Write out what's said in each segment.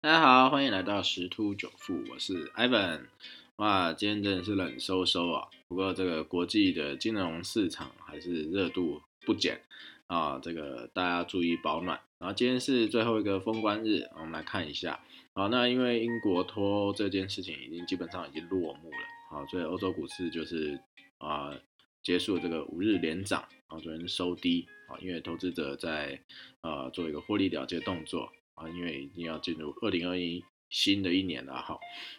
大家好，欢迎来到十突九富，我是 Ivan。哇，今天真的是冷飕飕啊！不过这个国际的金融市场还是热度不减啊，这个大家注意保暖。然后今天是最后一个封关日，我们来看一下。好，那因为英国脱欧这件事情已经基本上已经落幕了，好，所以欧洲股市就是啊结束这个五日连涨，然后昨天收低啊，因为投资者在呃做一个获利了结动作啊，因为已经要进入二零二一新的一年了哈。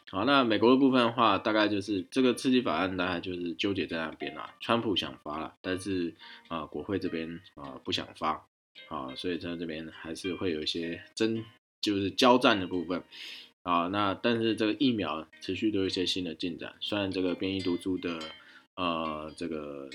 好，那美国的部分的话，大概就是这个刺激法案大概就是纠结在那边啦，川普想发了，但是啊国会这边啊不想发，啊，所以在这边还是会有一些争。就是交战的部分啊，那但是这个疫苗持续都有一些新的进展。虽然这个变异毒株的呃这个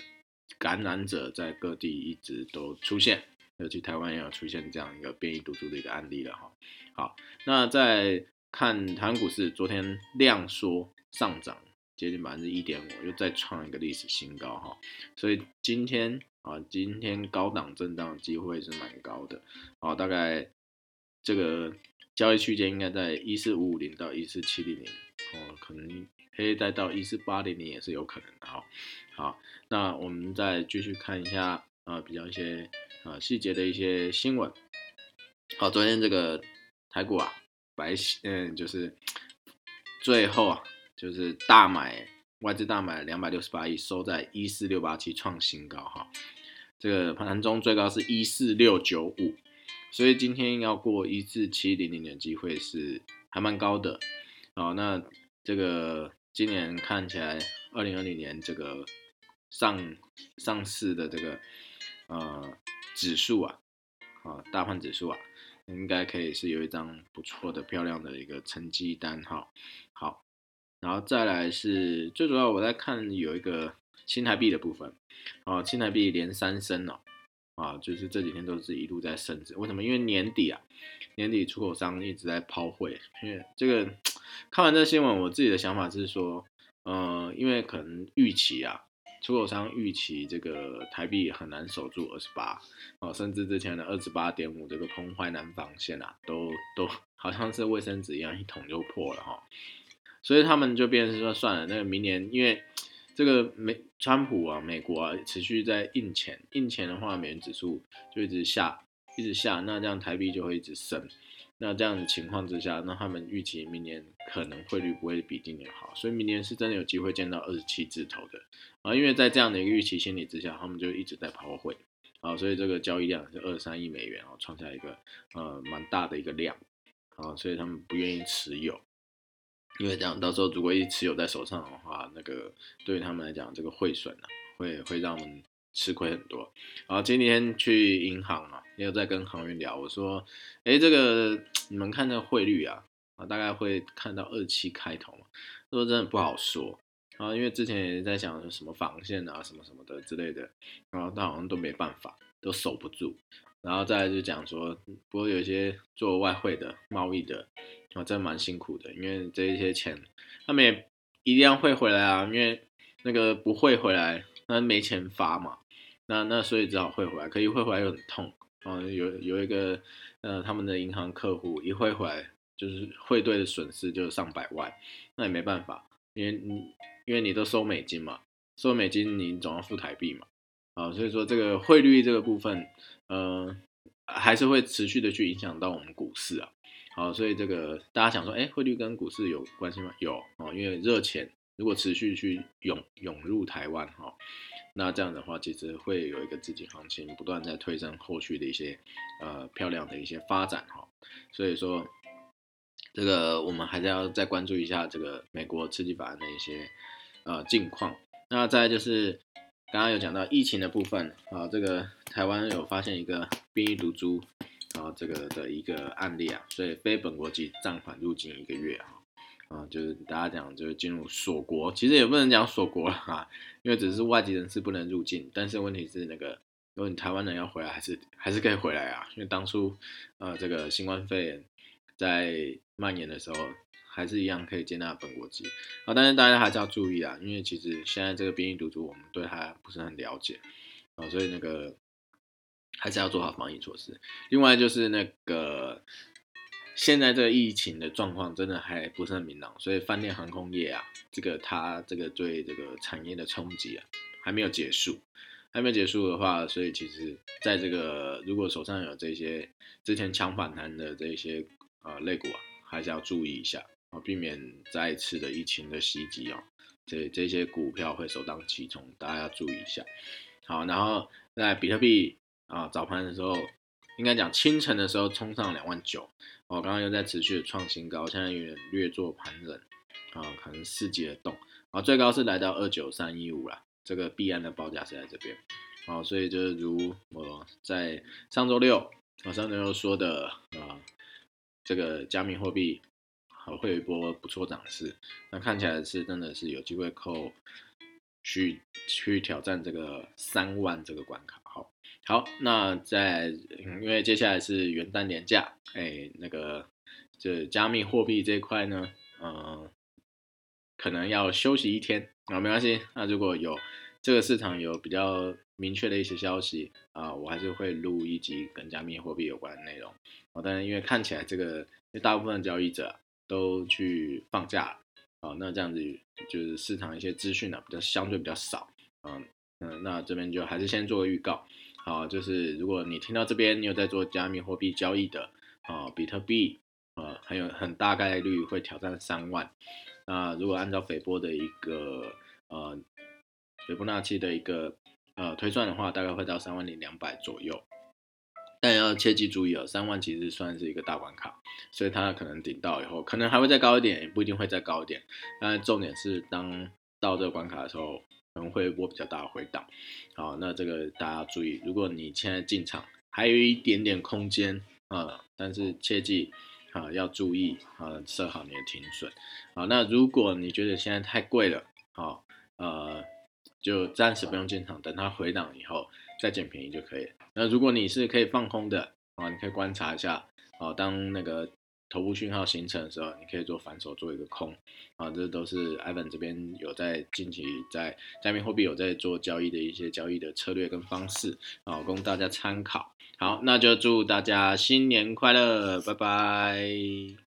感染者在各地一直都出现，尤其台湾也有出现这样一个变异毒株的一个案例了哈。好，那在看台湾股市，昨天量缩上涨接近百分之一点五，又再创一个历史新高哈。所以今天啊，今天高档震荡机会是蛮高的啊，大概。这个交易区间应该在一四五五零到一四七零零，哦，可能可以再到一四八零零也是有可能的哈。好，那我们再继续看一下啊，比较一些啊细节的一些新闻。好，昨天这个台股啊，白嗯就是最后啊就是大买外资大买两百六十八亿，收在一四六八七创新高哈。这个盘中最高是一四六九五。所以今天要过一至七零零的机会是还蛮高的，好，那这个今年看起来二零二零年这个上上市的这个呃指数啊，啊大盘指数啊，应该可以是有一张不错的漂亮的一个成绩单哈，好，然后再来是最主要我在看有一个新台币的部分，啊新台币连三升哦。啊，就是这几天都是一路在升值，为什么？因为年底啊，年底出口商一直在抛汇。因为这个 看完这新闻，我自己的想法是说，呃，因为可能预期啊，出口商预期这个台币很难守住二十八，哦，甚至之前的二十八点五这个崩坏南防线啊，都都好像是卫生纸一样，一捅就破了哈。所以他们就变成说，算了，那个明年因为。这个美川普啊，美国啊，持续在印钱，印钱的话，美元指数就一直下，一直下，那这样台币就会一直升。那这样的情况之下，那他们预期明年可能汇率不会比今年好，所以明年是真的有机会见到二十七字头的啊。因为在这样的一个预期心理之下，他们就一直在抛汇啊，所以这个交易量是二三亿美元啊，创下一个呃蛮大的一个量啊，所以他们不愿意持有。因为这样，到时候如果一持有在手上的话，那个对于他们来讲，这个汇损啊，会会让我们吃亏很多。然后今天去银行啊，也有在跟行员聊，我说，哎，这个你们看这个汇率啊，啊，大概会看到二七开头嘛，说真的不好说。然后因为之前也在想什么防线啊，什么什么的之类的，然后但好像都没办法，都守不住。然后再来就讲说，不过有些做外汇的贸易的。啊，真蛮辛苦的，因为这一些钱，他们也一定要汇回来啊，因为那个不汇回来，那没钱发嘛，那那所以只好汇回来，可以汇回来又很痛啊，有有一个呃他们的银行客户一汇回来就是汇兑的损失就上百万，那也没办法，因为你因为你都收美金嘛，收美金你总要付台币嘛，啊，所以说这个汇率这个部分，呃，还是会持续的去影响到我们股市啊。好，所以这个大家想说，哎，汇率跟股市有关系吗？有哦，因为热钱如果持续去涌涌入台湾哈，那这样的话其实会有一个资金行情不断在推升后续的一些呃漂亮的一些发展哈。所以说这个我们还是要再关注一下这个美国刺激法案的一些呃近况。那再就是刚刚有讲到疫情的部分啊，这个台湾有发现一个变异毒株。然后这个的一个案例啊，所以非本国籍暂缓入境一个月啊，啊，就是大家讲就是进入锁国，其实也不能讲锁国了哈，因为只是外籍人士不能入境，但是问题是那个，如果你台湾人要回来，还是还是可以回来啊，因为当初呃这个新冠肺炎在蔓延的时候，还是一样可以接纳本国籍啊，但是大家还是要注意啊，因为其实现在这个变异毒株我们对它不是很了解啊，所以那个。还是要做好防疫措施。另外就是那个现在这个疫情的状况真的还不是很明朗，所以饭店航空业啊，这个它这个对这个产业的冲击啊还没有结束，还没有结束的话，所以其实在这个如果手上有这些之前强反弹的这些呃类股啊，还是要注意一下啊，避免再次的疫情的袭击哦。这这些股票会首当其冲，大家要注意一下。好，然后在比特币啊早盘的时候，应该讲清晨的时候冲上两万九，哦，刚刚又在持续的创新高，现在有点略做盘整啊，可能四级的动，啊，最高是来到二九三一五了，这个币安的报价是在这边，啊，所以就是如我在上周六啊上周六说的啊，这个加密货币。好，会有一波不错涨势，那看起来是真的是有机会扣去去挑战这个三万这个关卡。好，好，那在因为接下来是元旦年假，哎，那个这加密货币这一块呢，嗯，可能要休息一天啊，没关系。那如果有这个市场有比较明确的一些消息啊，我还是会录一集跟加密货币有关的内容。啊，但是因为看起来这个，因为大部分交易者。都去放假了，那这样子就是市场一些资讯呢比较相对比较少，嗯嗯，那这边就还是先做个预告，好，就是如果你听到这边你有在做加密货币交易的，啊，比特币，呃，很有很大概率会挑战三万，那如果按照斐波的一个呃斐波那契的一个呃推算的话，大概会到三万零两百左右。但要切记注意哦，三万其实算是一个大关卡，所以它可能顶到以后，可能还会再高一点，也不一定会再高一点。但重点是，当到这个关卡的时候，可能会波比较大的回档。好，那这个大家注意，如果你现在进场还有一点点空间啊，但是切记啊要注意啊，设好你的停损。好，那如果你觉得现在太贵了，好，呃，就暂时不用进场，等它回档以后。再捡便宜就可以。那如果你是可以放空的啊，你可以观察一下啊，当那个头部讯号形成的时候，你可以做反手做一个空啊。这都是 Ivan 这边有在近期在加密货币有在做交易的一些交易的策略跟方式啊，供大家参考。好，那就祝大家新年快乐，拜拜。